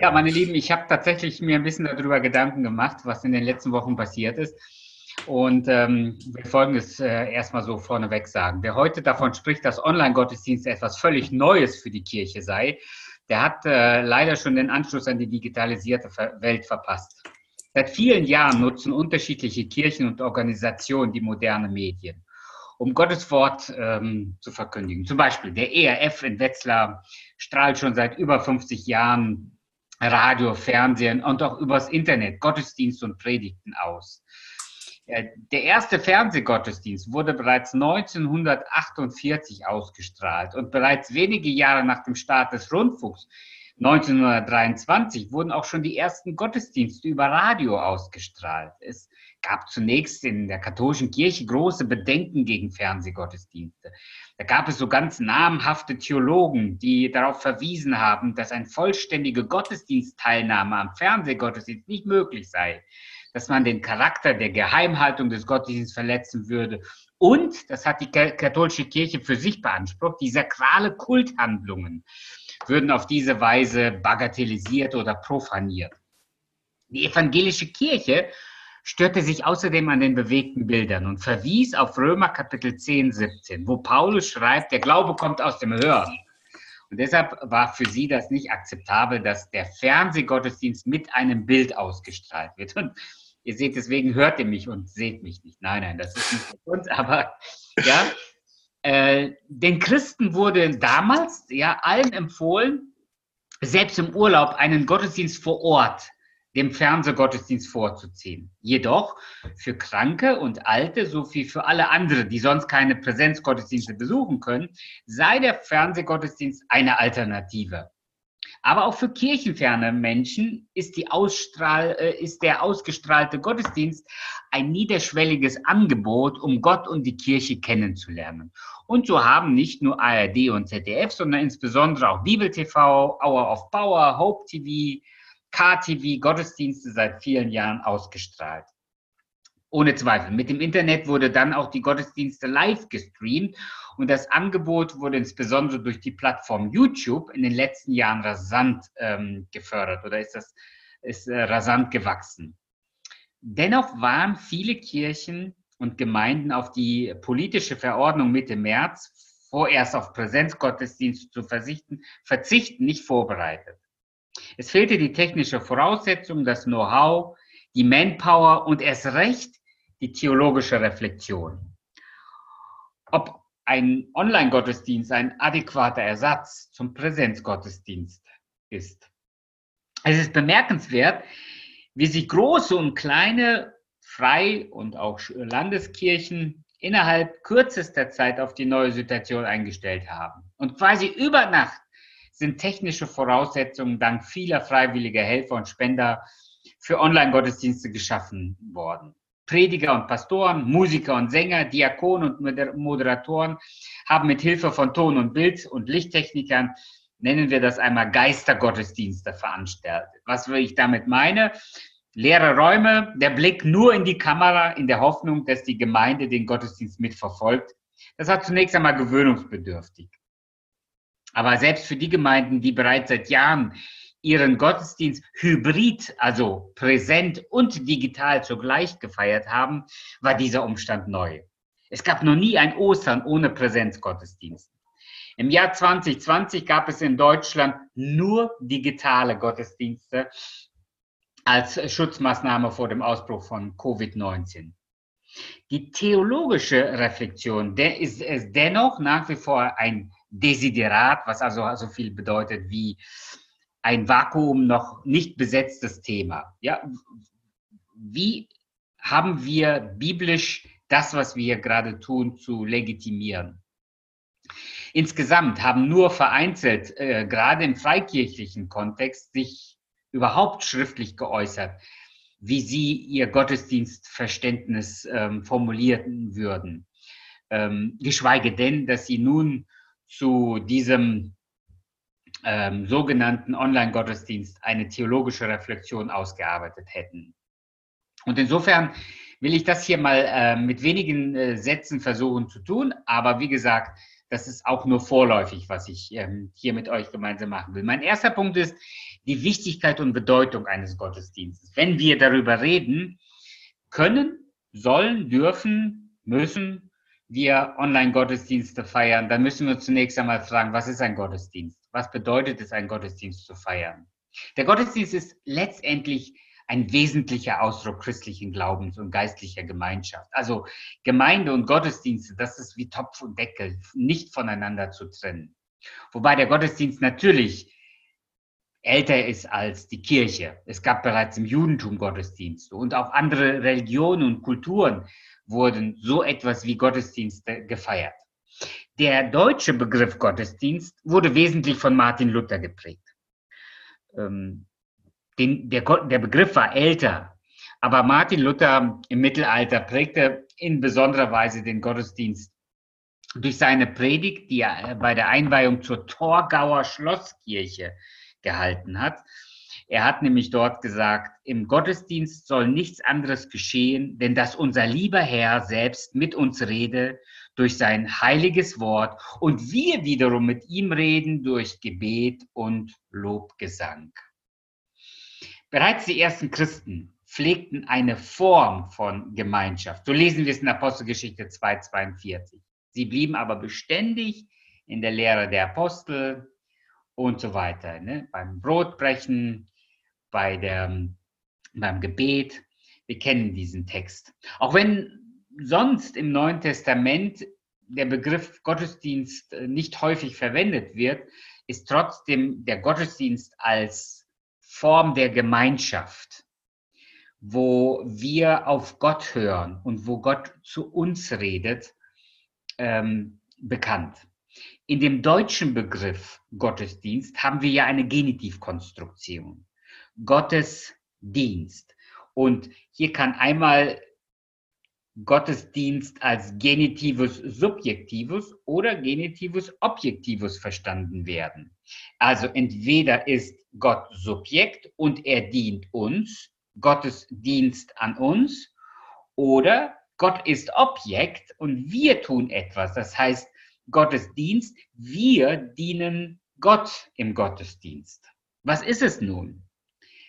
Ja, meine Lieben, ich habe tatsächlich mir ein bisschen darüber Gedanken gemacht, was in den letzten Wochen passiert ist. Und ähm, wir Folgendes äh, erstmal so vorneweg sagen. Wer heute davon spricht, dass Online-Gottesdienst etwas völlig Neues für die Kirche sei, der hat äh, leider schon den Anschluss an die digitalisierte Welt verpasst. Seit vielen Jahren nutzen unterschiedliche Kirchen und Organisationen die moderne Medien, um Gottes Wort ähm, zu verkündigen. Zum Beispiel der ERF in Wetzlar strahlt schon seit über 50 Jahren Radio, Fernsehen und auch übers Internet Gottesdienst und Predigten aus. Der erste Fernsehgottesdienst wurde bereits 1948 ausgestrahlt und bereits wenige Jahre nach dem Start des Rundfunks 1923 wurden auch schon die ersten Gottesdienste über Radio ausgestrahlt. Es gab zunächst in der katholischen Kirche große Bedenken gegen Fernsehgottesdienste. Da gab es so ganz namhafte Theologen, die darauf verwiesen haben, dass eine vollständige Gottesdienstteilnahme am Fernsehgottesdienst nicht möglich sei dass man den Charakter der Geheimhaltung des Gottesdienstes verletzen würde. Und, das hat die katholische Kirche für sich beansprucht, die sakrale Kulthandlungen würden auf diese Weise bagatellisiert oder profaniert. Die evangelische Kirche störte sich außerdem an den bewegten Bildern und verwies auf Römer Kapitel 10, 17, wo Paulus schreibt, der Glaube kommt aus dem Hören. Und deshalb war für sie das nicht akzeptabel, dass der Fernsehgottesdienst mit einem Bild ausgestrahlt wird. Und Ihr seht, deswegen hört ihr mich und seht mich nicht. Nein, nein, das ist nicht für uns, aber ja. Äh, den Christen wurde damals ja allen empfohlen, selbst im Urlaub einen Gottesdienst vor Ort dem Fernsehgottesdienst vorzuziehen. Jedoch für Kranke und Alte sowie für alle anderen, die sonst keine Präsenzgottesdienste besuchen können, sei der Fernsehgottesdienst eine Alternative. Aber auch für kirchenferne Menschen ist, die Ausstrahl, äh, ist der ausgestrahlte Gottesdienst ein niederschwelliges Angebot, um Gott und die Kirche kennenzulernen. Und so haben nicht nur ARD und ZDF, sondern insbesondere auch Bibel TV, Hour of Power, Hope TV, KTV Gottesdienste seit vielen Jahren ausgestrahlt. Ohne Zweifel. Mit dem Internet wurde dann auch die Gottesdienste live gestreamt und das Angebot wurde insbesondere durch die Plattform YouTube in den letzten Jahren rasant ähm, gefördert oder ist das ist äh, rasant gewachsen. Dennoch waren viele Kirchen und Gemeinden auf die politische Verordnung Mitte März vorerst auf Präsenzgottesdienste zu verzichten, verzichten nicht vorbereitet. Es fehlte die technische Voraussetzung, das Know-how, die Manpower und erst recht die theologische Reflexion. Ob ein Online-Gottesdienst ein adäquater Ersatz zum Präsenzgottesdienst ist. Es ist bemerkenswert, wie sich große und kleine Frei- und auch Landeskirchen innerhalb kürzester Zeit auf die neue Situation eingestellt haben. Und quasi über Nacht sind technische Voraussetzungen dank vieler freiwilliger Helfer und Spender für Online-Gottesdienste geschaffen worden. Prediger und Pastoren, Musiker und Sänger, Diakonen und Moderatoren haben mit Hilfe von Ton und Bild und Lichttechnikern, nennen wir das einmal Geistergottesdienste veranstaltet. Was ich damit meine? Leere Räume, der Blick nur in die Kamera in der Hoffnung, dass die Gemeinde den Gottesdienst mitverfolgt. Das hat zunächst einmal gewöhnungsbedürftig. Aber selbst für die Gemeinden, die bereits seit Jahren ihren Gottesdienst hybrid, also präsent und digital zugleich gefeiert haben, war dieser Umstand neu. Es gab noch nie ein Ostern ohne Präsenzgottesdienst. Im Jahr 2020 gab es in Deutschland nur digitale Gottesdienste als Schutzmaßnahme vor dem Ausbruch von Covid-19. Die theologische Reflexion der ist es dennoch nach wie vor ein Desiderat, was also so viel bedeutet wie ein Vakuum noch nicht besetztes Thema. Ja, wie haben wir biblisch das, was wir gerade tun, zu legitimieren? Insgesamt haben nur vereinzelt, äh, gerade im freikirchlichen Kontext, sich überhaupt schriftlich geäußert, wie sie ihr Gottesdienstverständnis ähm, formulieren würden. Ähm, geschweige denn, dass sie nun zu diesem ähm, sogenannten Online-Gottesdienst eine theologische Reflexion ausgearbeitet hätten. Und insofern will ich das hier mal äh, mit wenigen äh, Sätzen versuchen zu tun, aber wie gesagt, das ist auch nur vorläufig, was ich ähm, hier mit euch gemeinsam machen will. Mein erster Punkt ist die Wichtigkeit und Bedeutung eines Gottesdienstes. Wenn wir darüber reden, können, sollen, dürfen, müssen wir Online-Gottesdienste feiern, dann müssen wir zunächst einmal fragen, was ist ein Gottesdienst? Was bedeutet es, einen Gottesdienst zu feiern? Der Gottesdienst ist letztendlich ein wesentlicher Ausdruck christlichen Glaubens und geistlicher Gemeinschaft. Also Gemeinde und Gottesdienste, das ist wie Topf und Deckel, nicht voneinander zu trennen. Wobei der Gottesdienst natürlich älter ist als die Kirche. Es gab bereits im Judentum Gottesdienste und auch andere Religionen und Kulturen wurden so etwas wie Gottesdienste gefeiert. Der deutsche Begriff Gottesdienst wurde wesentlich von Martin Luther geprägt. Ähm, den, der, der Begriff war älter, aber Martin Luther im Mittelalter prägte in besonderer Weise den Gottesdienst durch seine Predigt, die er bei der Einweihung zur Torgauer Schlosskirche gehalten hat. Er hat nämlich dort gesagt, im Gottesdienst soll nichts anderes geschehen, denn dass unser lieber Herr selbst mit uns rede durch sein heiliges Wort und wir wiederum mit ihm reden durch Gebet und Lobgesang. Bereits die ersten Christen pflegten eine Form von Gemeinschaft. So lesen wir es in Apostelgeschichte 2,42. Sie blieben aber beständig in der Lehre der Apostel und so weiter. Ne? Beim Brotbrechen, bei der, beim Gebet. Wir kennen diesen Text. Auch wenn sonst im Neuen Testament der Begriff Gottesdienst äh, nicht häufig verwendet wird, ist trotzdem der Gottesdienst als Form der Gemeinschaft, wo wir auf Gott hören und wo Gott zu uns redet, ähm, bekannt. In dem deutschen Begriff Gottesdienst haben wir ja eine Genitivkonstruktion. Gottesdienst. Und hier kann einmal Gottesdienst als Genitivus Subjektivus oder Genitivus Objektivus verstanden werden. Also entweder ist Gott Subjekt und er dient uns, Gottes Dienst an uns, oder Gott ist Objekt und wir tun etwas. Das heißt, Gottes Dienst, wir dienen Gott im Gottesdienst. Was ist es nun?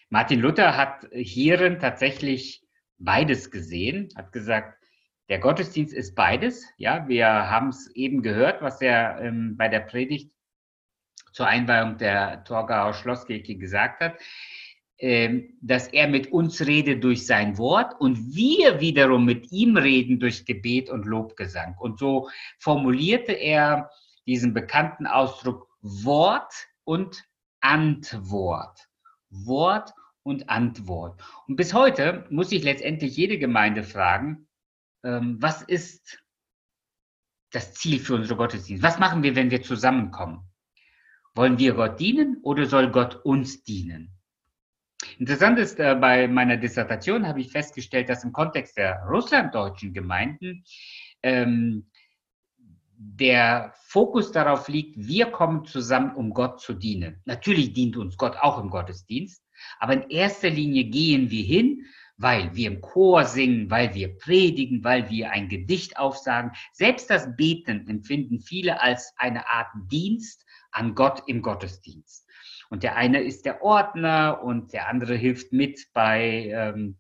Martin Luther hat hierin tatsächlich beides gesehen, hat gesagt, der Gottesdienst ist beides. Ja, wir haben es eben gehört, was er ähm, bei der Predigt zur Einweihung der Torgauer Schlosskirche gesagt hat, ähm, dass er mit uns redet durch sein Wort und wir wiederum mit ihm reden durch Gebet und Lobgesang. Und so formulierte er diesen bekannten Ausdruck Wort und Antwort. Wort und Antwort. Und bis heute muss sich letztendlich jede Gemeinde fragen, ähm, was ist das Ziel für unsere Gottesdienste? Was machen wir, wenn wir zusammenkommen? Wollen wir Gott dienen oder soll Gott uns dienen? Interessant ist, äh, bei meiner Dissertation habe ich festgestellt, dass im Kontext der russlanddeutschen Gemeinden ähm, der Fokus darauf liegt, wir kommen zusammen, um Gott zu dienen. Natürlich dient uns Gott auch im Gottesdienst, aber in erster Linie gehen wir hin, weil wir im Chor singen, weil wir predigen, weil wir ein Gedicht aufsagen. Selbst das Beten empfinden viele als eine Art Dienst an Gott im Gottesdienst. Und der eine ist der Ordner und der andere hilft mit bei ähm,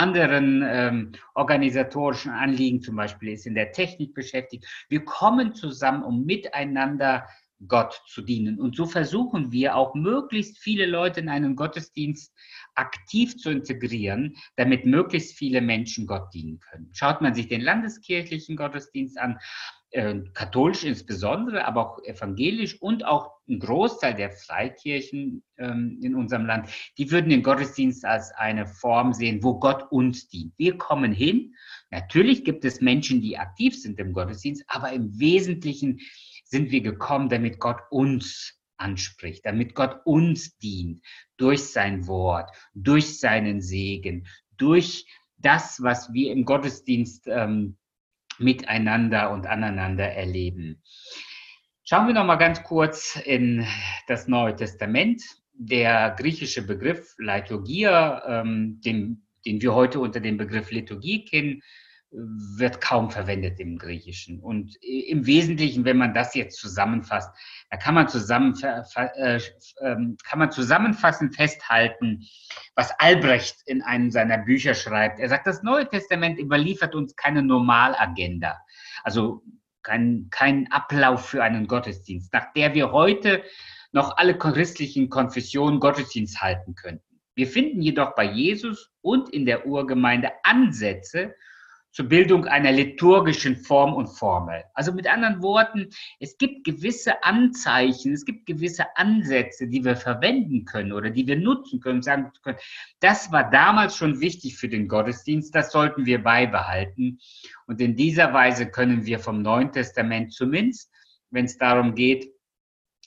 anderen ähm, organisatorischen Anliegen, zum Beispiel ist in der Technik beschäftigt. Wir kommen zusammen, um miteinander Gott zu dienen. Und so versuchen wir auch möglichst viele Leute in einen Gottesdienst aktiv zu integrieren, damit möglichst viele Menschen Gott dienen können. Schaut man sich den landeskirchlichen Gottesdienst an, äh, katholisch insbesondere, aber auch evangelisch und auch ein Großteil der Freikirchen ähm, in unserem Land, die würden den Gottesdienst als eine Form sehen, wo Gott uns dient. Wir kommen hin. Natürlich gibt es Menschen, die aktiv sind im Gottesdienst, aber im Wesentlichen sind wir gekommen, damit Gott uns anspricht, damit Gott uns dient durch sein Wort, durch seinen Segen, durch das, was wir im Gottesdienst ähm, miteinander und aneinander erleben. Schauen wir noch mal ganz kurz in das Neue Testament. Der griechische Begriff Liturgia, ähm, den, den wir heute unter dem Begriff Liturgie kennen, wird kaum verwendet im Griechischen. Und im Wesentlichen, wenn man das jetzt zusammenfasst, da kann man, zusammen, äh, ähm, kann man zusammenfassend festhalten, was Albrecht in einem seiner Bücher schreibt. Er sagt, das Neue Testament überliefert uns keine Normalagenda, also kein, kein Ablauf für einen Gottesdienst, nach der wir heute noch alle christlichen Konfessionen Gottesdienst halten könnten. Wir finden jedoch bei Jesus und in der Urgemeinde Ansätze zur Bildung einer liturgischen Form und Formel. Also mit anderen Worten, es gibt gewisse Anzeichen, es gibt gewisse Ansätze, die wir verwenden können oder die wir nutzen können, sagen können, das war damals schon wichtig für den Gottesdienst, das sollten wir beibehalten. Und in dieser Weise können wir vom Neuen Testament zumindest, wenn es darum geht,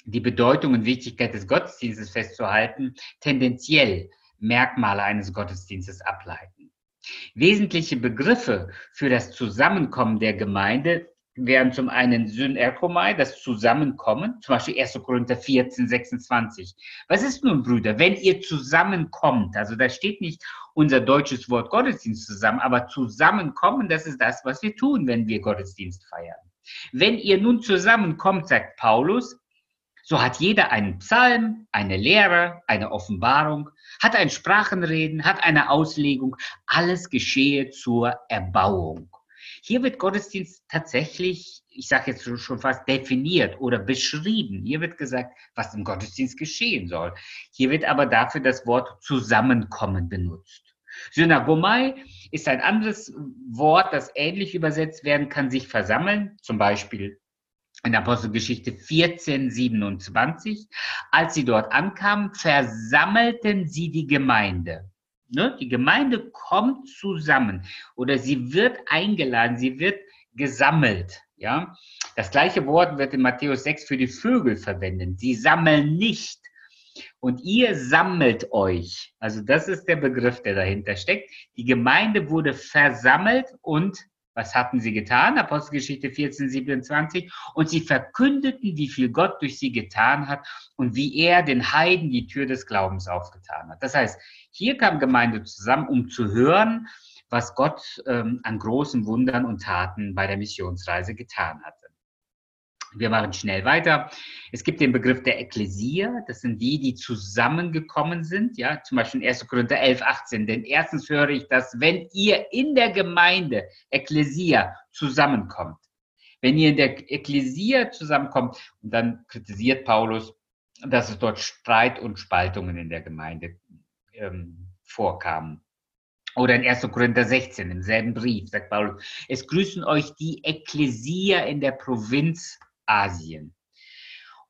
die Bedeutung und Wichtigkeit des Gottesdienstes festzuhalten, tendenziell Merkmale eines Gottesdienstes ableiten. Wesentliche Begriffe für das Zusammenkommen der Gemeinde wären zum einen Synerkomai, das Zusammenkommen, zum Beispiel 1. Korinther 14, 26. Was ist nun, Brüder, wenn ihr zusammenkommt? Also da steht nicht unser deutsches Wort Gottesdienst zusammen, aber zusammenkommen, das ist das, was wir tun, wenn wir Gottesdienst feiern. Wenn ihr nun zusammenkommt, sagt Paulus, so hat jeder einen Psalm, eine Lehre, eine Offenbarung, hat ein Sprachenreden, hat eine Auslegung. Alles geschehe zur Erbauung. Hier wird Gottesdienst tatsächlich, ich sage jetzt schon fast definiert oder beschrieben. Hier wird gesagt, was im Gottesdienst geschehen soll. Hier wird aber dafür das Wort Zusammenkommen benutzt. Synagomai ist ein anderes Wort, das ähnlich übersetzt werden kann, sich versammeln, zum Beispiel in Apostelgeschichte 14, 27. Als sie dort ankamen, versammelten sie die Gemeinde. Ne? Die Gemeinde kommt zusammen oder sie wird eingeladen, sie wird gesammelt. Ja? Das gleiche Wort wird in Matthäus 6 für die Vögel verwendet. Sie sammeln nicht. Und ihr sammelt euch. Also das ist der Begriff, der dahinter steckt. Die Gemeinde wurde versammelt und was hatten sie getan? Apostelgeschichte 14, 27. Und sie verkündeten, wie viel Gott durch sie getan hat und wie er den Heiden die Tür des Glaubens aufgetan hat. Das heißt, hier kam Gemeinde zusammen, um zu hören, was Gott ähm, an großen Wundern und Taten bei der Missionsreise getan hatte. Wir machen schnell weiter. Es gibt den Begriff der Ekklesia. Das sind die, die zusammengekommen sind. Ja, zum Beispiel in 1. Korinther 11, 18. Denn erstens höre ich, dass wenn ihr in der Gemeinde Ekklesia zusammenkommt, wenn ihr in der Ekklesia zusammenkommt, und dann kritisiert Paulus, dass es dort Streit und Spaltungen in der Gemeinde ähm, vorkamen. Oder in 1. Korinther 16, im selben Brief, sagt Paulus, es grüßen euch die Ekklesia in der Provinz Asien.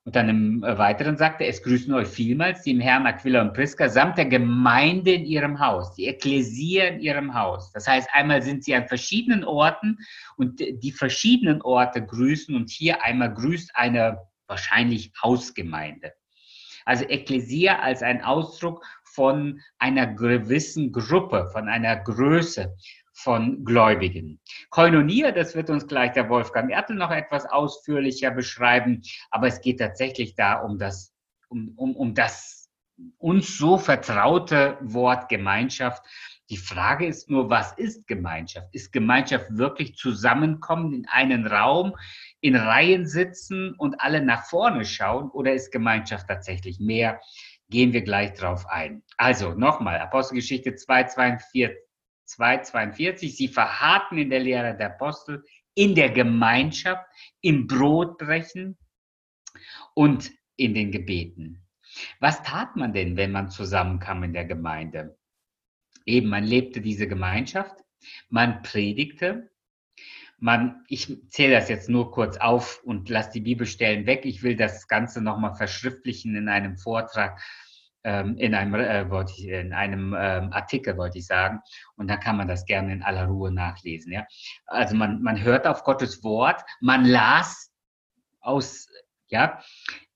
Und dann im äh, Weiteren sagt er, es grüßen euch vielmals die im Herrn Aquila und Priska samt der Gemeinde in ihrem Haus, die Ekklesia in ihrem Haus. Das heißt, einmal sind sie an verschiedenen Orten und die verschiedenen Orte grüßen und hier einmal grüßt eine wahrscheinlich Hausgemeinde. Also Ekklesia als ein Ausdruck von einer gewissen Gruppe, von einer Größe, von Gläubigen. Koinonia, das wird uns gleich der Wolfgang Ertel noch etwas ausführlicher beschreiben, aber es geht tatsächlich da um das, um, um, um das uns so vertraute Wort Gemeinschaft. Die Frage ist nur, was ist Gemeinschaft? Ist Gemeinschaft wirklich zusammenkommen in einen Raum, in Reihen sitzen und alle nach vorne schauen oder ist Gemeinschaft tatsächlich mehr? Gehen wir gleich drauf ein. Also nochmal, Apostelgeschichte 2, 42. 2,42, sie verharrten in der Lehre der Apostel, in der Gemeinschaft, im Brotbrechen und in den Gebeten. Was tat man denn, wenn man zusammenkam in der Gemeinde? Eben, man lebte diese Gemeinschaft, man predigte, man, ich zähle das jetzt nur kurz auf und lasse die Bibelstellen weg. Ich will das Ganze nochmal verschriftlichen in einem Vortrag ähm, in einem, äh, wollte ich, in einem ähm, Artikel, wollte ich sagen. Und da kann man das gerne in aller Ruhe nachlesen. Ja? Also man, man hört auf Gottes Wort, man las aus, ja,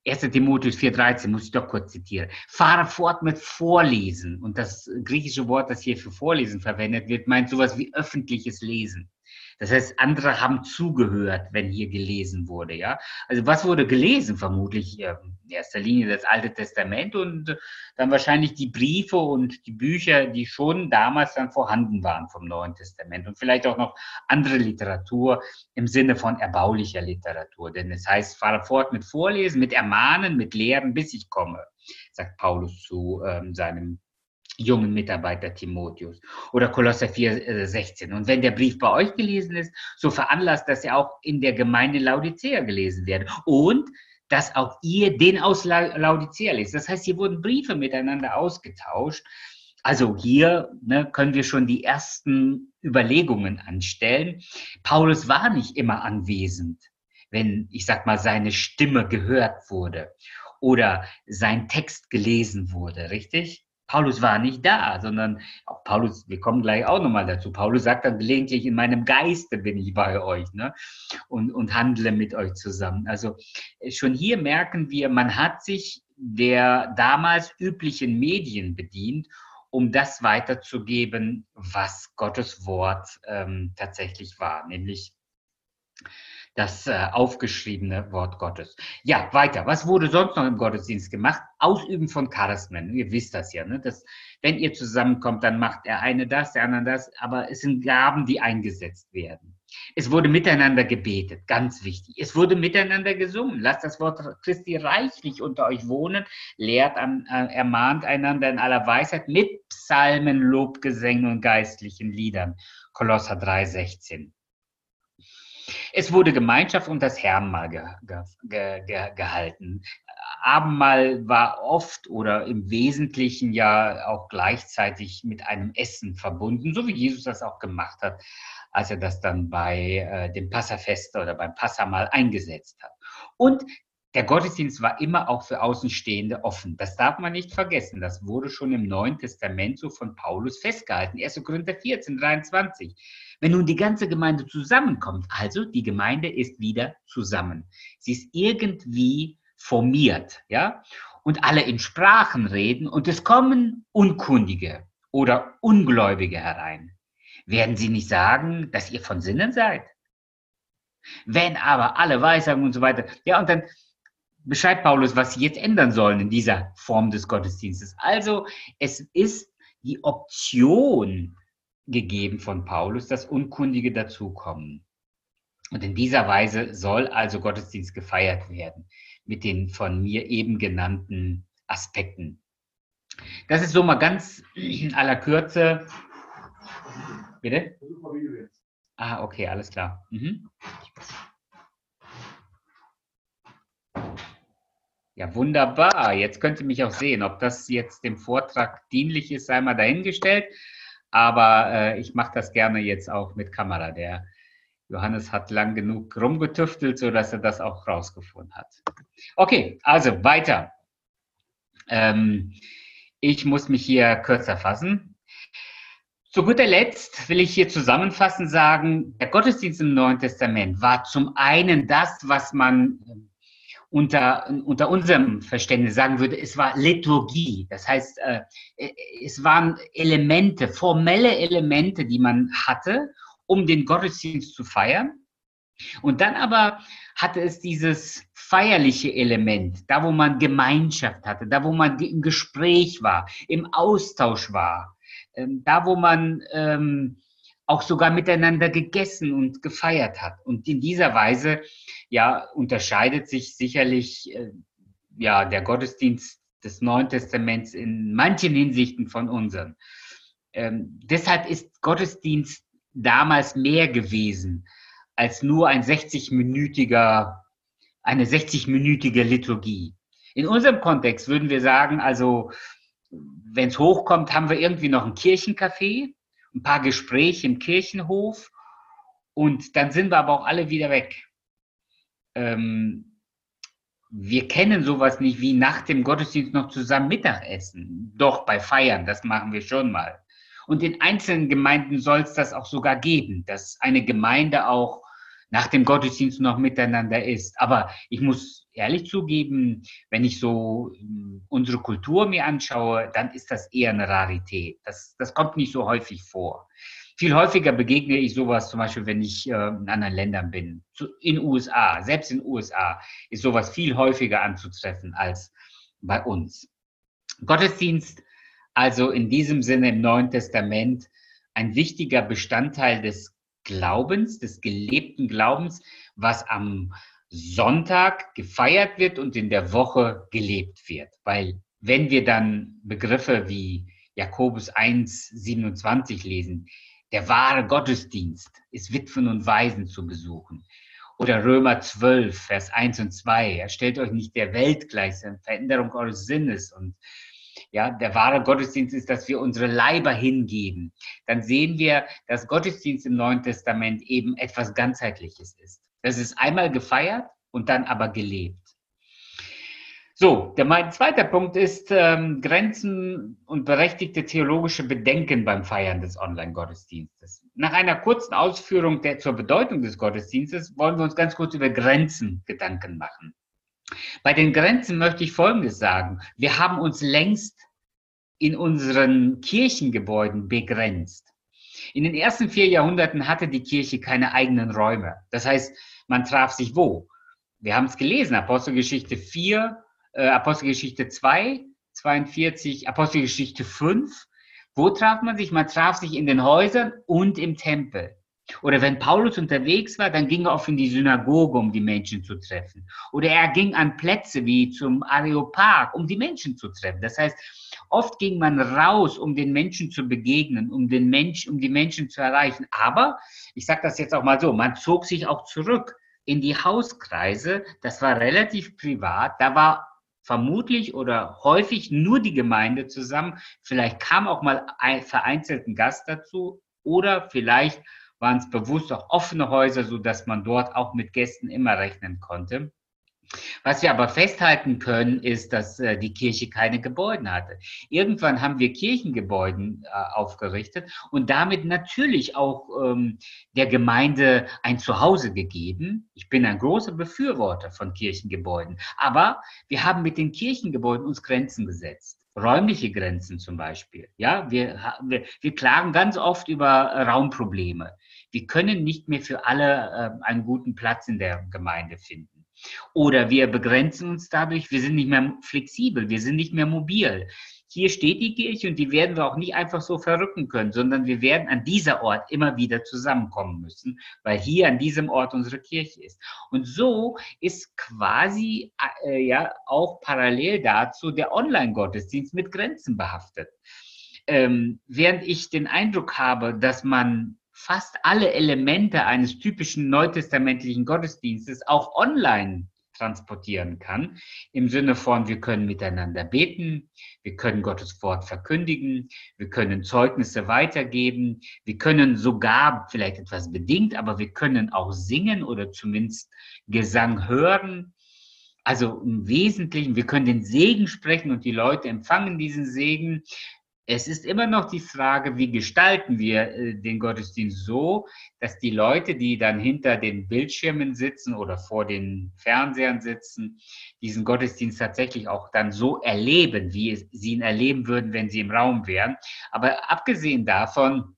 1. Timotheus 4,13 muss ich doch kurz zitieren. Fahre fort mit Vorlesen. Und das griechische Wort, das hier für Vorlesen verwendet wird, meint sowas wie öffentliches Lesen. Das heißt, andere haben zugehört, wenn hier gelesen wurde, ja. Also was wurde gelesen? Vermutlich in erster Linie das Alte Testament und dann wahrscheinlich die Briefe und die Bücher, die schon damals dann vorhanden waren vom Neuen Testament und vielleicht auch noch andere Literatur im Sinne von erbaulicher Literatur. Denn es heißt, fahre fort mit Vorlesen, mit Ermahnen, mit Lehren, bis ich komme, sagt Paulus zu ähm, seinem jungen Mitarbeiter Timotheus. Oder Kolosser 4, 16. Äh, Und wenn der Brief bei euch gelesen ist, so veranlasst, dass er auch in der Gemeinde Laodicea gelesen werde. Und dass auch ihr den aus Laodicea lest. Das heißt, hier wurden Briefe miteinander ausgetauscht. Also hier ne, können wir schon die ersten Überlegungen anstellen. Paulus war nicht immer anwesend, wenn, ich sag mal, seine Stimme gehört wurde oder sein Text gelesen wurde, richtig? Paulus war nicht da, sondern Paulus, wir kommen gleich auch nochmal dazu. Paulus sagt dann gelegentlich, in meinem Geiste bin ich bei euch ne? und, und handle mit euch zusammen. Also äh, schon hier merken wir, man hat sich der damals üblichen Medien bedient, um das weiterzugeben, was Gottes Wort ähm, tatsächlich war, nämlich das äh, aufgeschriebene Wort Gottes. Ja, weiter. Was wurde sonst noch im Gottesdienst gemacht? Ausüben von Charismen. Ihr wisst das ja, ne? dass, wenn ihr zusammenkommt, dann macht der eine das, der andere das, aber es sind Gaben, die eingesetzt werden. Es wurde miteinander gebetet, ganz wichtig. Es wurde miteinander gesungen. Lasst das Wort Christi reichlich unter euch wohnen, lehrt an, äh, ermahnt einander in aller Weisheit mit Psalmen, Lobgesängen und geistlichen Liedern. Kolosser 3, 16. Es wurde Gemeinschaft und das Herrenmahl ge, ge, ge, gehalten. Abendmahl war oft oder im Wesentlichen ja auch gleichzeitig mit einem Essen verbunden, so wie Jesus das auch gemacht hat, als er das dann bei äh, dem Passafest oder beim Passamal eingesetzt hat. Und der Gottesdienst war immer auch für Außenstehende offen. Das darf man nicht vergessen. Das wurde schon im Neuen Testament so von Paulus festgehalten. 1. Korinther 14, 23. Wenn nun die ganze Gemeinde zusammenkommt, also die Gemeinde ist wieder zusammen. Sie ist irgendwie formiert, ja? Und alle in Sprachen reden und es kommen Unkundige oder Ungläubige herein. Werden sie nicht sagen, dass ihr von Sinnen seid? Wenn aber alle Weissagen und so weiter, ja, und dann beschreibt Paulus, was sie jetzt ändern sollen in dieser Form des Gottesdienstes. Also, es ist die Option gegeben von Paulus, dass Unkundige dazukommen. Und in dieser Weise soll also Gottesdienst gefeiert werden mit den von mir eben genannten Aspekten. Das ist so mal ganz in aller Kürze. Bitte? Ah, okay, alles klar. Mhm. Ja, wunderbar. Jetzt könnt ihr mich auch sehen. Ob das jetzt dem Vortrag dienlich ist, sei mal dahingestellt. Aber äh, ich mache das gerne jetzt auch mit Kamera. Der Johannes hat lang genug rumgetüftelt, sodass er das auch rausgefunden hat. Okay, also weiter. Ähm, ich muss mich hier kürzer fassen. Zu guter Letzt will ich hier zusammenfassend sagen, der Gottesdienst im Neuen Testament war zum einen das, was man unter, unter unserem Verständnis sagen würde, es war Liturgie. Das heißt, äh, es waren Elemente, formelle Elemente, die man hatte, um den Gottesdienst zu feiern. Und dann aber hatte es dieses feierliche Element, da wo man Gemeinschaft hatte, da wo man im Gespräch war, im Austausch war, ähm, da wo man ähm, auch sogar miteinander gegessen und gefeiert hat. Und in dieser Weise ja unterscheidet sich sicherlich äh, ja der Gottesdienst des Neuen Testaments in manchen Hinsichten von unseren. Ähm, deshalb ist Gottesdienst damals mehr gewesen als nur ein 60-minütiger, eine 60-minütige Liturgie. In unserem Kontext würden wir sagen, also wenn es hochkommt, haben wir irgendwie noch ein Kirchencafé ein paar Gespräche im Kirchenhof und dann sind wir aber auch alle wieder weg. Ähm, wir kennen sowas nicht wie nach dem Gottesdienst noch zusammen Mittagessen. Doch bei Feiern, das machen wir schon mal. Und in einzelnen Gemeinden soll es das auch sogar geben, dass eine Gemeinde auch nach dem Gottesdienst noch miteinander ist. Aber ich muss ehrlich zugeben, wenn ich so hm, unsere Kultur mir anschaue, dann ist das eher eine Rarität. Das, das kommt nicht so häufig vor. Viel häufiger begegne ich sowas, zum Beispiel, wenn ich äh, in anderen Ländern bin. In USA, selbst in USA ist sowas viel häufiger anzutreffen als bei uns. Gottesdienst, also in diesem Sinne im Neuen Testament, ein wichtiger Bestandteil des Glaubens, des gelebten Glaubens, was am Sonntag gefeiert wird und in der Woche gelebt wird. Weil wenn wir dann Begriffe wie Jakobus 1, 27 lesen, der wahre Gottesdienst ist Witwen und Waisen zu besuchen. Oder Römer 12, Vers 1 und 2. Er stellt euch nicht der Welt gleich, sondern Veränderung eures Sinnes. Und ja, der wahre Gottesdienst ist, dass wir unsere Leiber hingeben. Dann sehen wir, dass Gottesdienst im Neuen Testament eben etwas ganzheitliches ist. Das ist einmal gefeiert und dann aber gelebt. So, der, mein zweiter Punkt ist ähm, Grenzen und berechtigte theologische Bedenken beim Feiern des Online-Gottesdienstes. Nach einer kurzen Ausführung der, zur Bedeutung des Gottesdienstes wollen wir uns ganz kurz über Grenzen Gedanken machen. Bei den Grenzen möchte ich Folgendes sagen. Wir haben uns längst in unseren Kirchengebäuden begrenzt. In den ersten vier Jahrhunderten hatte die Kirche keine eigenen Räume. Das heißt, man traf sich wo? Wir haben es gelesen, Apostelgeschichte 4, äh, Apostelgeschichte 2, 42, Apostelgeschichte 5. Wo traf man sich? Man traf sich in den Häusern und im Tempel. Oder wenn Paulus unterwegs war, dann ging er oft in die Synagoge, um die Menschen zu treffen. Oder er ging an Plätze wie zum Areopag, um die Menschen zu treffen. Das heißt, oft ging man raus, um den Menschen zu begegnen, um, den Mensch, um die Menschen zu erreichen. Aber, ich sage das jetzt auch mal so, man zog sich auch zurück in die Hauskreise. Das war relativ privat. Da war vermutlich oder häufig nur die Gemeinde zusammen. Vielleicht kam auch mal ein vereinzelten Gast dazu oder vielleicht waren es bewusst auch offene Häuser, so dass man dort auch mit Gästen immer rechnen konnte. Was wir aber festhalten können, ist, dass äh, die Kirche keine Gebäude hatte. Irgendwann haben wir Kirchengebäuden äh, aufgerichtet und damit natürlich auch ähm, der Gemeinde ein Zuhause gegeben. Ich bin ein großer Befürworter von Kirchengebäuden, aber wir haben mit den Kirchengebäuden uns Grenzen gesetzt. Räumliche Grenzen zum Beispiel. Ja, wir, wir, wir klagen ganz oft über Raumprobleme. Wir können nicht mehr für alle äh, einen guten Platz in der Gemeinde finden. Oder wir begrenzen uns dadurch, wir sind nicht mehr flexibel, wir sind nicht mehr mobil. Hier steht die Kirche und die werden wir auch nicht einfach so verrücken können, sondern wir werden an dieser Ort immer wieder zusammenkommen müssen, weil hier an diesem Ort unsere Kirche ist. Und so ist quasi äh, ja auch parallel dazu der Online-Gottesdienst mit Grenzen behaftet. Ähm, während ich den Eindruck habe, dass man fast alle Elemente eines typischen neutestamentlichen Gottesdienstes auch online transportieren kann, im Sinne von, wir können miteinander beten, wir können Gottes Wort verkündigen, wir können Zeugnisse weitergeben, wir können sogar vielleicht etwas bedingt, aber wir können auch singen oder zumindest Gesang hören. Also im Wesentlichen, wir können den Segen sprechen und die Leute empfangen diesen Segen. Es ist immer noch die Frage, wie gestalten wir äh, den Gottesdienst so, dass die Leute, die dann hinter den Bildschirmen sitzen oder vor den Fernsehern sitzen, diesen Gottesdienst tatsächlich auch dann so erleben, wie sie ihn erleben würden, wenn sie im Raum wären. Aber abgesehen davon,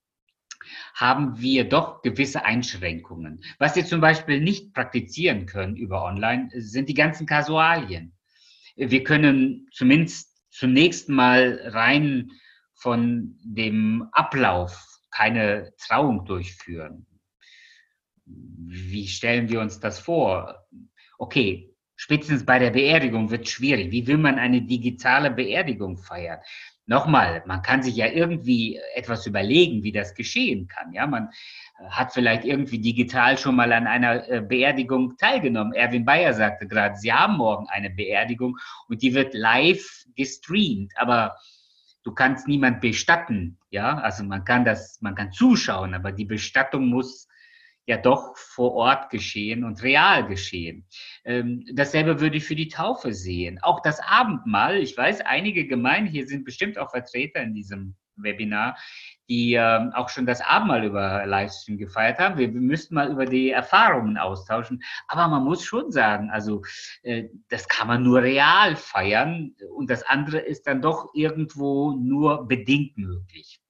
haben wir doch gewisse Einschränkungen. Was wir zum Beispiel nicht praktizieren können über Online, sind die ganzen Kasualien. Wir können zumindest zunächst mal rein von dem Ablauf keine Trauung durchführen. Wie stellen wir uns das vor? Okay, spätestens bei der Beerdigung wird es schwierig. Wie will man eine digitale Beerdigung feiern? Nochmal, man kann sich ja irgendwie etwas überlegen, wie das geschehen kann. Ja, man hat vielleicht irgendwie digital schon mal an einer äh, Beerdigung teilgenommen. Erwin Bayer sagte gerade, Sie haben morgen eine Beerdigung und die wird live gestreamt. Aber du kannst niemand bestatten, ja, also man kann das, man kann zuschauen, aber die Bestattung muss ja doch vor Ort geschehen und real geschehen. Ähm, dasselbe würde ich für die Taufe sehen. Auch das Abendmahl, ich weiß, einige Gemeinden, hier sind bestimmt auch Vertreter in diesem Webinar, die äh, auch schon das Abendmahl über Livestream gefeiert haben. Wir, wir müssten mal über die Erfahrungen austauschen. Aber man muss schon sagen, also äh, das kann man nur real feiern und das andere ist dann doch irgendwo nur bedingt möglich.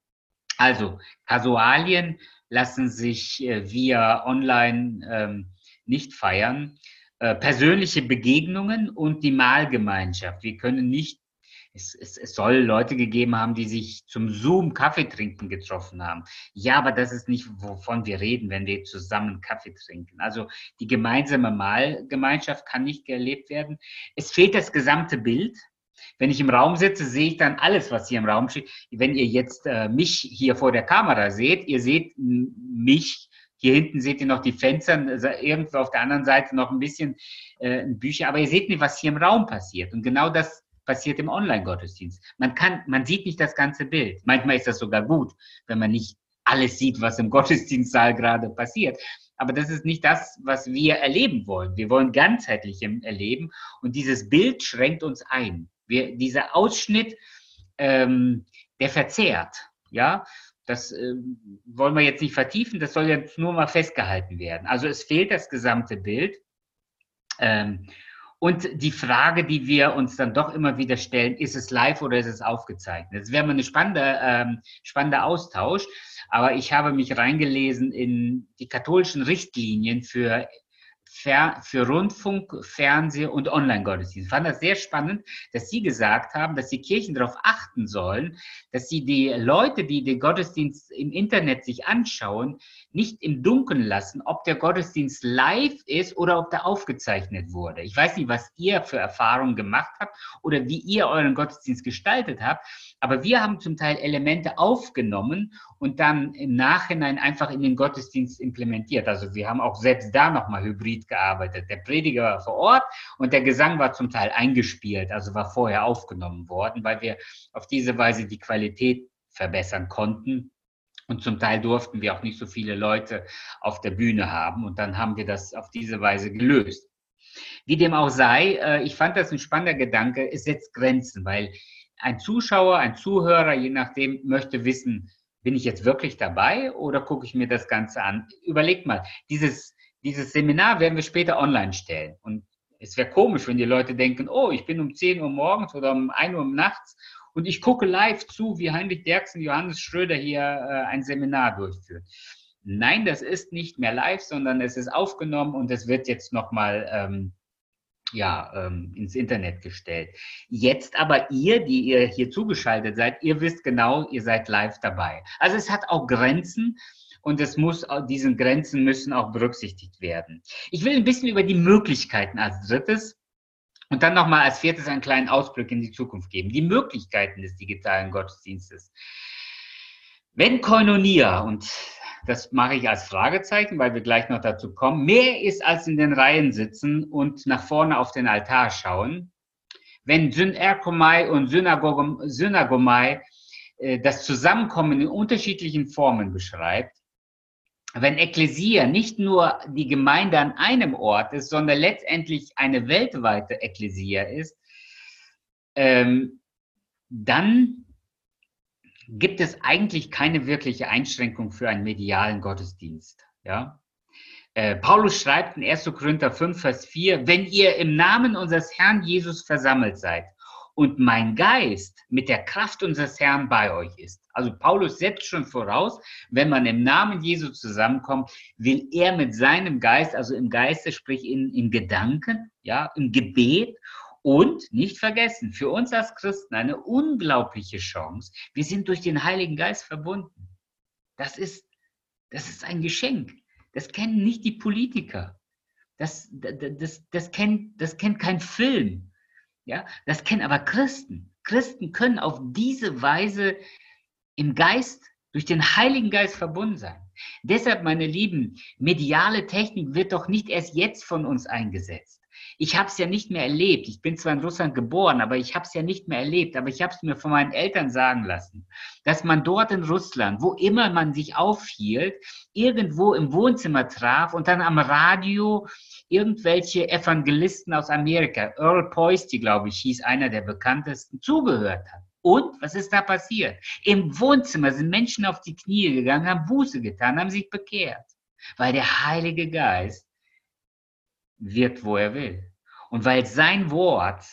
Also, Kasualien lassen sich äh, via Online ähm, nicht feiern. Äh, persönliche Begegnungen und die Mahlgemeinschaft. Wir können nicht es, es, es soll Leute gegeben haben, die sich zum Zoom Kaffee trinken getroffen haben. Ja, aber das ist nicht, wovon wir reden, wenn wir zusammen Kaffee trinken. Also die gemeinsame Mahlgemeinschaft kann nicht gelebt werden. Es fehlt das gesamte Bild. Wenn ich im Raum sitze, sehe ich dann alles, was hier im Raum steht. Wenn ihr jetzt äh, mich hier vor der Kamera seht, ihr seht mich hier hinten seht ihr noch die Fenster, irgendwo auf der anderen Seite noch ein bisschen äh, Bücher, aber ihr seht nicht, was hier im Raum passiert. Und genau das passiert im Online-Gottesdienst. Man kann, man sieht nicht das ganze Bild. Manchmal ist das sogar gut, wenn man nicht alles sieht, was im Gottesdienstsaal gerade passiert. Aber das ist nicht das, was wir erleben wollen. Wir wollen ganzheitlich erleben und dieses Bild schränkt uns ein. Wir, dieser Ausschnitt, ähm, der verzehrt, ja. Das äh, wollen wir jetzt nicht vertiefen, das soll jetzt nur mal festgehalten werden. Also es fehlt das gesamte Bild. Ähm, und die Frage, die wir uns dann doch immer wieder stellen, ist es live oder ist es aufgezeichnet? Das wäre mal ein spannender, ähm, spannender Austausch. Aber ich habe mich reingelesen in die katholischen Richtlinien für für Rundfunk, Fernseh und Online-Gottesdienst. Ich fand das sehr spannend, dass Sie gesagt haben, dass die Kirchen darauf achten sollen, dass sie die Leute, die den Gottesdienst im Internet sich anschauen, nicht im Dunkeln lassen, ob der Gottesdienst live ist oder ob der aufgezeichnet wurde. Ich weiß nicht, was ihr für Erfahrungen gemacht habt oder wie ihr euren Gottesdienst gestaltet habt, aber wir haben zum Teil Elemente aufgenommen und dann im Nachhinein einfach in den Gottesdienst implementiert. Also wir haben auch selbst da nochmal hybrid gearbeitet. Der Prediger war vor Ort und der Gesang war zum Teil eingespielt, also war vorher aufgenommen worden, weil wir auf diese Weise die Qualität verbessern konnten. Und zum Teil durften wir auch nicht so viele Leute auf der Bühne haben. Und dann haben wir das auf diese Weise gelöst. Wie dem auch sei, äh, ich fand das ein spannender Gedanke. Es setzt Grenzen, weil ein Zuschauer, ein Zuhörer, je nachdem, möchte wissen, bin ich jetzt wirklich dabei oder gucke ich mir das Ganze an? Überlegt mal, dieses, dieses Seminar werden wir später online stellen. Und es wäre komisch, wenn die Leute denken, oh, ich bin um 10 Uhr morgens oder um 1 Uhr nachts und ich gucke live zu, wie Heinrich Derksen, Johannes Schröder hier äh, ein Seminar durchführt. Nein, das ist nicht mehr live, sondern es ist aufgenommen und es wird jetzt nochmal ähm, ja, ähm, ins Internet gestellt. Jetzt aber ihr, die ihr hier zugeschaltet seid, ihr wisst genau, ihr seid live dabei. Also es hat auch Grenzen und es muss, diese Grenzen müssen auch berücksichtigt werden. Ich will ein bisschen über die Möglichkeiten als drittes und dann nochmal als viertes einen kleinen Ausblick in die Zukunft geben. Die Möglichkeiten des digitalen Gottesdienstes. Wenn Koinonia, und das mache ich als Fragezeichen, weil wir gleich noch dazu kommen, mehr ist als in den Reihen sitzen und nach vorne auf den Altar schauen. Wenn Synerkomai und Synagomai äh, das Zusammenkommen in unterschiedlichen Formen beschreibt, wenn Ekklesia nicht nur die Gemeinde an einem Ort ist, sondern letztendlich eine weltweite Ekklesia ist, ähm, dann gibt es eigentlich keine wirkliche Einschränkung für einen medialen Gottesdienst. Ja? Äh, Paulus schreibt in 1. Korinther 5, Vers 4, wenn ihr im Namen unseres Herrn Jesus versammelt seid und mein Geist mit der Kraft unseres Herrn bei euch ist. Also Paulus setzt schon voraus, wenn man im Namen Jesu zusammenkommt, will er mit seinem Geist, also im Geiste, sprich in, in Gedanken, ja, im Gebet und nicht vergessen, für uns als Christen eine unglaubliche Chance. Wir sind durch den Heiligen Geist verbunden. Das ist, das ist ein Geschenk. Das kennen nicht die Politiker. Das, das, das, kennt, das kennt kein Film. Ja, das kennen aber Christen. Christen können auf diese Weise im Geist, durch den Heiligen Geist verbunden sein. Deshalb, meine Lieben, mediale Technik wird doch nicht erst jetzt von uns eingesetzt ich habe es ja nicht mehr erlebt. Ich bin zwar in Russland geboren, aber ich habe es ja nicht mehr erlebt. Aber ich habe es mir von meinen Eltern sagen lassen, dass man dort in Russland, wo immer man sich aufhielt, irgendwo im Wohnzimmer traf und dann am Radio irgendwelche Evangelisten aus Amerika, Earl Poisty, glaube ich, hieß einer der bekanntesten, zugehört hat. Und was ist da passiert? Im Wohnzimmer sind Menschen auf die Knie gegangen, haben Buße getan, haben sich bekehrt, weil der Heilige Geist wirkt, wo er will und weil sein Wort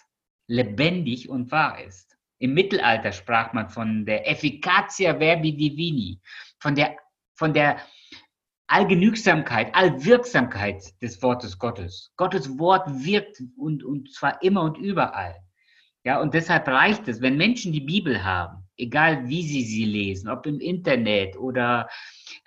lebendig und wahr ist. Im Mittelalter sprach man von der Efficacia Verbi Divini, von der, von der Allgenügsamkeit, Allwirksamkeit des Wortes Gottes. Gottes Wort wirkt und, und zwar immer und überall. Ja, und deshalb reicht es, wenn Menschen die Bibel haben, egal wie sie sie lesen, ob im Internet oder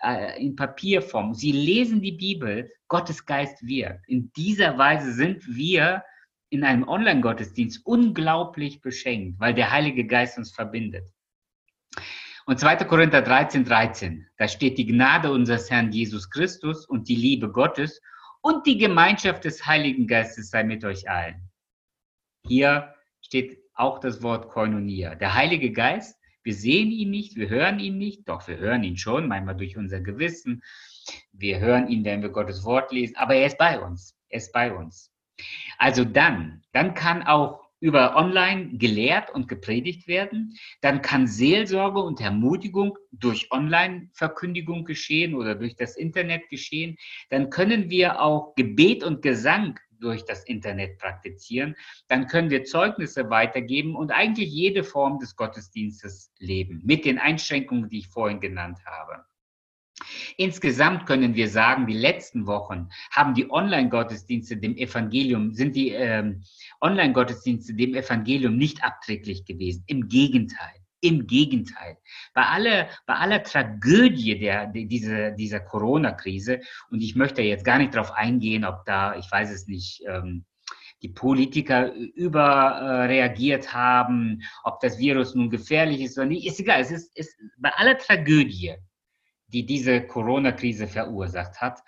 äh, in Papierform, sie lesen die Bibel, Gottes Geist wirkt. In dieser Weise sind wir in einem Online-Gottesdienst unglaublich beschenkt, weil der Heilige Geist uns verbindet. Und 2. Korinther 13, 13, da steht die Gnade unseres Herrn Jesus Christus und die Liebe Gottes und die Gemeinschaft des Heiligen Geistes sei mit euch allen. Hier steht auch das Wort Koinonia. Der Heilige Geist, wir sehen ihn nicht, wir hören ihn nicht, doch wir hören ihn schon, manchmal durch unser Gewissen. Wir hören ihn, wenn wir Gottes Wort lesen, aber er ist bei uns. Er ist bei uns. Also dann, dann kann auch über online gelehrt und gepredigt werden. Dann kann Seelsorge und Ermutigung durch Online-Verkündigung geschehen oder durch das Internet geschehen. Dann können wir auch Gebet und Gesang durch das Internet praktizieren. Dann können wir Zeugnisse weitergeben und eigentlich jede Form des Gottesdienstes leben, mit den Einschränkungen, die ich vorhin genannt habe. Insgesamt können wir sagen, die letzten Wochen haben die Online-Gottesdienste dem Evangelium, sind die ähm, Online-Gottesdienste dem Evangelium nicht abträglich gewesen. Im Gegenteil. Im Gegenteil. Bei aller, bei aller Tragödie der, der dieser, dieser Corona-Krise, und ich möchte jetzt gar nicht darauf eingehen, ob da, ich weiß es nicht, ähm, die Politiker überreagiert haben, ob das Virus nun gefährlich ist oder nicht, ist egal. Es ist, ist bei aller Tragödie die diese Corona-Krise verursacht hat,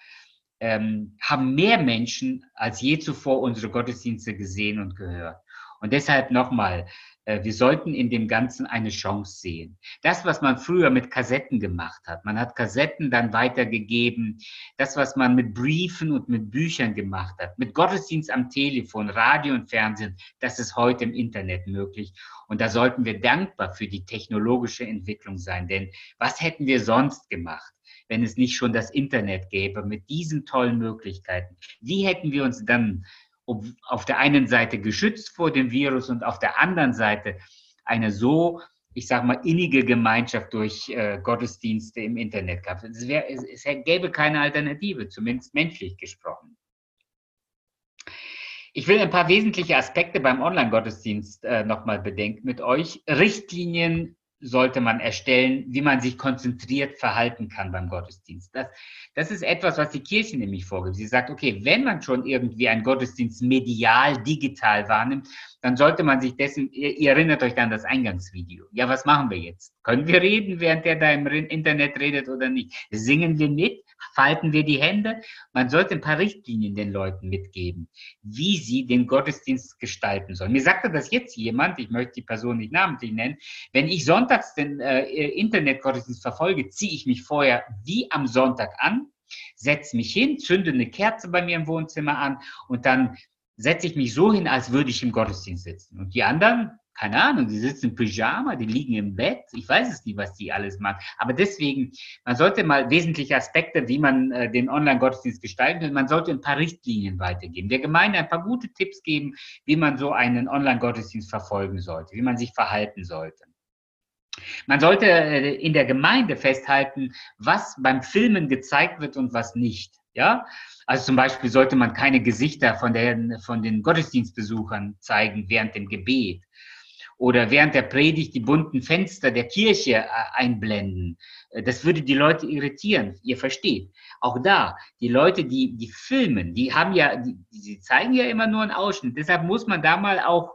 ähm, haben mehr Menschen als je zuvor unsere Gottesdienste gesehen und gehört. Und deshalb nochmal, wir sollten in dem Ganzen eine Chance sehen. Das, was man früher mit Kassetten gemacht hat, man hat Kassetten dann weitergegeben, das, was man mit Briefen und mit Büchern gemacht hat, mit Gottesdienst am Telefon, Radio und Fernsehen, das ist heute im Internet möglich. Und da sollten wir dankbar für die technologische Entwicklung sein, denn was hätten wir sonst gemacht? wenn es nicht schon das Internet gäbe mit diesen tollen Möglichkeiten. Wie hätten wir uns dann auf der einen Seite geschützt vor dem Virus und auf der anderen Seite eine so, ich sag mal, innige Gemeinschaft durch äh, Gottesdienste im Internet gehabt. Es, wär, es, es gäbe keine Alternative, zumindest menschlich gesprochen. Ich will ein paar wesentliche Aspekte beim Online-Gottesdienst äh, nochmal bedenken mit euch. Richtlinien sollte man erstellen, wie man sich konzentriert verhalten kann beim Gottesdienst. Das, das ist etwas, was die Kirche nämlich vorgibt. Sie sagt, okay, wenn man schon irgendwie einen Gottesdienst medial, digital wahrnimmt, dann sollte man sich dessen, ihr, ihr erinnert euch an das Eingangsvideo. Ja, was machen wir jetzt? Können wir reden, während der da im Internet redet oder nicht? Singen wir mit? Falten wir die Hände. Man sollte ein paar Richtlinien den Leuten mitgeben, wie sie den Gottesdienst gestalten sollen. Mir sagte das jetzt jemand, ich möchte die Person nicht namentlich nennen, wenn ich sonntags den äh, Internetgottesdienst verfolge, ziehe ich mich vorher wie am Sonntag an, setze mich hin, zünde eine Kerze bei mir im Wohnzimmer an und dann setze ich mich so hin, als würde ich im Gottesdienst sitzen. Und die anderen keine Ahnung, die sitzen im Pyjama, die liegen im Bett. Ich weiß es nicht, was die alles machen. Aber deswegen, man sollte mal wesentliche Aspekte, wie man äh, den Online-Gottesdienst gestalten will, man sollte ein paar Richtlinien weitergeben. Der Gemeinde ein paar gute Tipps geben, wie man so einen Online-Gottesdienst verfolgen sollte, wie man sich verhalten sollte. Man sollte äh, in der Gemeinde festhalten, was beim Filmen gezeigt wird und was nicht. Ja, also zum Beispiel sollte man keine Gesichter von, den, von den Gottesdienstbesuchern zeigen während dem Gebet oder während der Predigt die bunten Fenster der Kirche äh, einblenden. Äh, das würde die Leute irritieren. Ihr versteht. Auch da, die Leute, die, die filmen, die haben ja, die, die zeigen ja immer nur einen Ausschnitt. Deshalb muss man da mal auch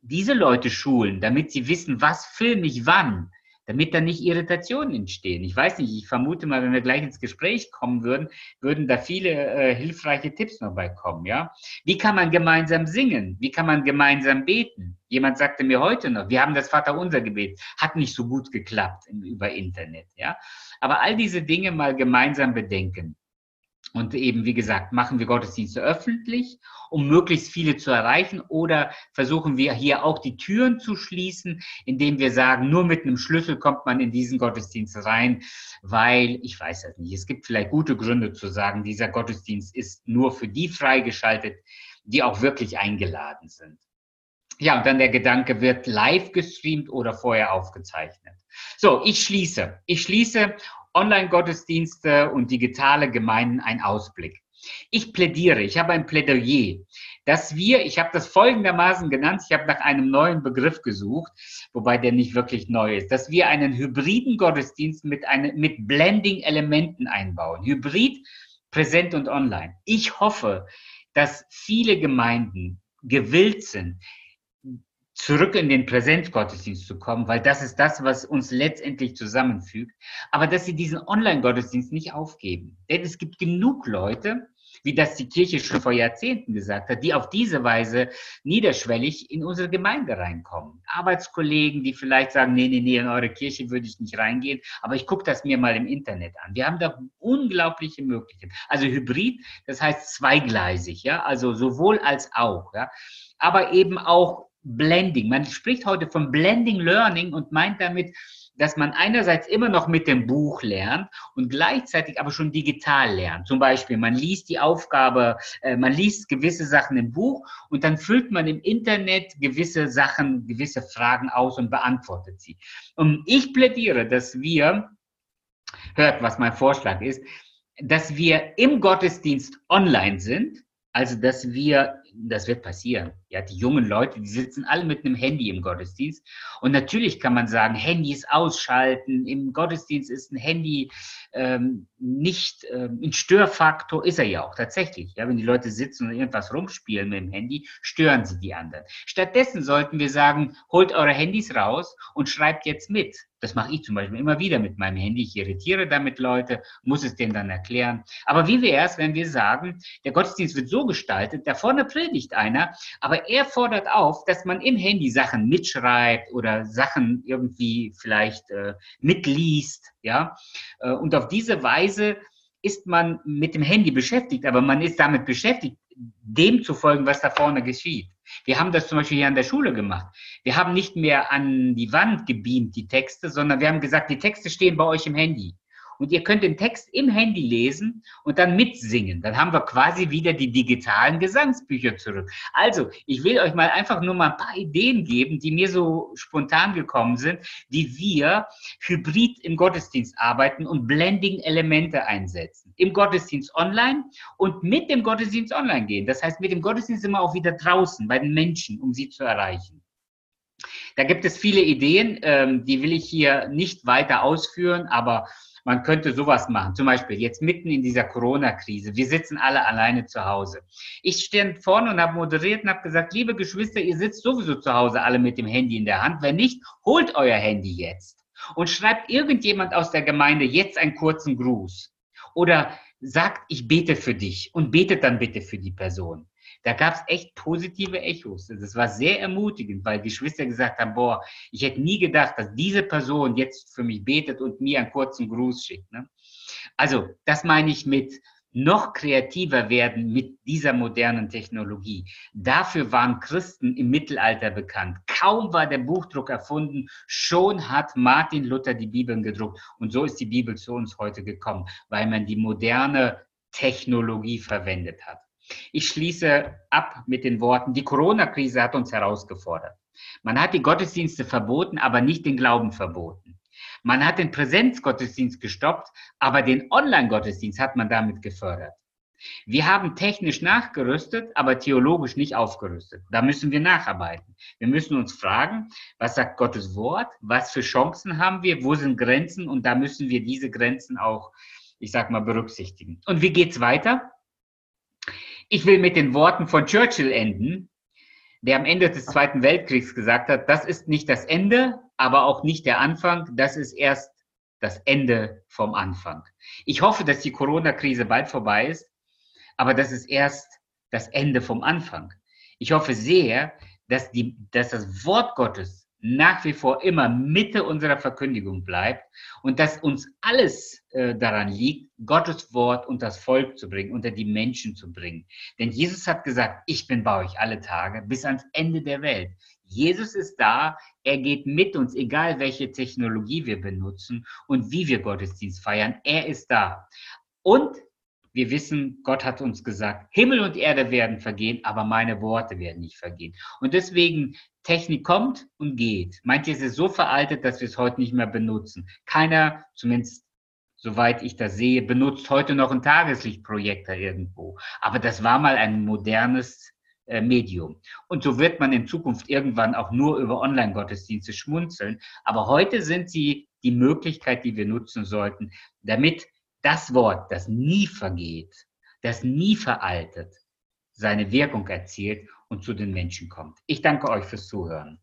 diese Leute schulen, damit sie wissen, was filme ich wann damit da nicht Irritationen entstehen. Ich weiß nicht, ich vermute mal, wenn wir gleich ins Gespräch kommen würden, würden da viele äh, hilfreiche Tipps noch beikommen, ja? Wie kann man gemeinsam singen? Wie kann man gemeinsam beten? Jemand sagte mir heute noch, wir haben das Vaterunser Gebet, hat nicht so gut geklappt über Internet, ja? Aber all diese Dinge mal gemeinsam bedenken. Und eben, wie gesagt, machen wir Gottesdienste öffentlich, um möglichst viele zu erreichen, oder versuchen wir hier auch die Türen zu schließen, indem wir sagen, nur mit einem Schlüssel kommt man in diesen Gottesdienst rein, weil, ich weiß das nicht, es gibt vielleicht gute Gründe zu sagen, dieser Gottesdienst ist nur für die freigeschaltet, die auch wirklich eingeladen sind. Ja, und dann der Gedanke, wird live gestreamt oder vorher aufgezeichnet. So, ich schließe. Ich schließe Online-Gottesdienste und digitale Gemeinden ein Ausblick. Ich plädiere, ich habe ein Plädoyer, dass wir, ich habe das folgendermaßen genannt, ich habe nach einem neuen Begriff gesucht, wobei der nicht wirklich neu ist, dass wir einen hybriden Gottesdienst mit, mit Blending-Elementen einbauen. Hybrid, präsent und online. Ich hoffe, dass viele Gemeinden gewillt sind, zurück in den Präsenzgottesdienst zu kommen, weil das ist das, was uns letztendlich zusammenfügt. Aber dass sie diesen Online-Gottesdienst nicht aufgeben. Denn es gibt genug Leute, wie das die Kirche schon vor Jahrzehnten gesagt hat, die auf diese Weise niederschwellig in unsere Gemeinde reinkommen. Arbeitskollegen, die vielleicht sagen, nee, nee, nee, in eure Kirche würde ich nicht reingehen, aber ich gucke das mir mal im Internet an. Wir haben da unglaubliche Möglichkeiten. Also Hybrid, das heißt zweigleisig, ja, also sowohl als auch, ja, aber eben auch Blending. Man spricht heute von Blending Learning und meint damit, dass man einerseits immer noch mit dem Buch lernt und gleichzeitig aber schon digital lernt. Zum Beispiel, man liest die Aufgabe, äh, man liest gewisse Sachen im Buch und dann füllt man im Internet gewisse Sachen, gewisse Fragen aus und beantwortet sie. Und ich plädiere, dass wir, hört, was mein Vorschlag ist, dass wir im Gottesdienst online sind, also dass wir das wird passieren. Ja, die jungen Leute, die sitzen alle mit einem Handy im Gottesdienst. Und natürlich kann man sagen, Handys ausschalten. Im Gottesdienst ist ein Handy ähm, nicht ähm, ein Störfaktor, ist er ja auch tatsächlich. Ja, wenn die Leute sitzen und irgendwas rumspielen mit dem Handy, stören sie die anderen. Stattdessen sollten wir sagen, holt eure Handys raus und schreibt jetzt mit. Das mache ich zum Beispiel immer wieder mit meinem Handy. Ich irritiere damit Leute, muss es denen dann erklären. Aber wie wäre es, wenn wir sagen, der Gottesdienst wird so gestaltet, da vorne predigt einer, aber er fordert auf, dass man im Handy Sachen mitschreibt oder Sachen irgendwie vielleicht äh, mitliest, ja. Äh, und auf diese Weise ist man mit dem Handy beschäftigt, aber man ist damit beschäftigt, dem zu folgen, was da vorne geschieht. Wir haben das zum Beispiel hier an der Schule gemacht. Wir haben nicht mehr an die Wand gebeamt, die Texte, sondern wir haben gesagt, die Texte stehen bei euch im Handy und ihr könnt den Text im Handy lesen und dann mitsingen. Dann haben wir quasi wieder die digitalen Gesangsbücher zurück. Also, ich will euch mal einfach nur mal ein paar Ideen geben, die mir so spontan gekommen sind, wie wir hybrid im Gottesdienst arbeiten und Blending-Elemente einsetzen. Im Gottesdienst online und mit dem Gottesdienst online gehen. Das heißt, mit dem Gottesdienst immer auch wieder draußen bei den Menschen, um sie zu erreichen. Da gibt es viele Ideen, ähm, die will ich hier nicht weiter ausführen, aber man könnte sowas machen. Zum Beispiel jetzt mitten in dieser Corona-Krise. Wir sitzen alle alleine zu Hause. Ich stand vorne und habe moderiert und habe gesagt, liebe Geschwister, ihr sitzt sowieso zu Hause alle mit dem Handy in der Hand. Wenn nicht, holt euer Handy jetzt und schreibt irgendjemand aus der Gemeinde jetzt einen kurzen Gruß. Oder sagt, ich bete für dich und betet dann bitte für die Person da gab es echt positive Echos. Das war sehr ermutigend, weil Geschwister gesagt haben, boah, ich hätte nie gedacht, dass diese Person jetzt für mich betet und mir einen kurzen Gruß schickt. Ne? Also, das meine ich mit noch kreativer werden mit dieser modernen Technologie. Dafür waren Christen im Mittelalter bekannt. Kaum war der Buchdruck erfunden, schon hat Martin Luther die Bibeln gedruckt. Und so ist die Bibel zu uns heute gekommen, weil man die moderne Technologie verwendet hat. Ich schließe ab mit den Worten, die Corona-Krise hat uns herausgefordert. Man hat die Gottesdienste verboten, aber nicht den Glauben verboten. Man hat den Präsenzgottesdienst gestoppt, aber den Online-Gottesdienst hat man damit gefördert. Wir haben technisch nachgerüstet, aber theologisch nicht aufgerüstet. Da müssen wir nacharbeiten. Wir müssen uns fragen, was sagt Gottes Wort? Was für Chancen haben wir? Wo sind Grenzen? Und da müssen wir diese Grenzen auch, ich sag mal, berücksichtigen. Und wie geht's weiter? Ich will mit den Worten von Churchill enden, der am Ende des Zweiten Weltkriegs gesagt hat, das ist nicht das Ende, aber auch nicht der Anfang, das ist erst das Ende vom Anfang. Ich hoffe, dass die Corona-Krise bald vorbei ist, aber das ist erst das Ende vom Anfang. Ich hoffe sehr, dass, die, dass das Wort Gottes nach wie vor immer Mitte unserer Verkündigung bleibt und dass uns alles äh, daran liegt, Gottes Wort und das Volk zu bringen, unter die Menschen zu bringen. Denn Jesus hat gesagt, ich bin bei euch alle Tage bis ans Ende der Welt. Jesus ist da, er geht mit uns, egal welche Technologie wir benutzen und wie wir Gottesdienst feiern, er ist da. Und wir wissen, Gott hat uns gesagt, Himmel und Erde werden vergehen, aber meine Worte werden nicht vergehen. Und deswegen Technik kommt und geht. Manches ist so veraltet, dass wir es heute nicht mehr benutzen. Keiner, zumindest soweit ich das sehe, benutzt heute noch einen Tageslichtprojektor irgendwo. Aber das war mal ein modernes äh, Medium. Und so wird man in Zukunft irgendwann auch nur über Online-Gottesdienste schmunzeln. Aber heute sind sie die Möglichkeit, die wir nutzen sollten, damit das Wort, das nie vergeht, das nie veraltet, seine Wirkung erzielt und zu den Menschen kommt. Ich danke euch fürs Zuhören.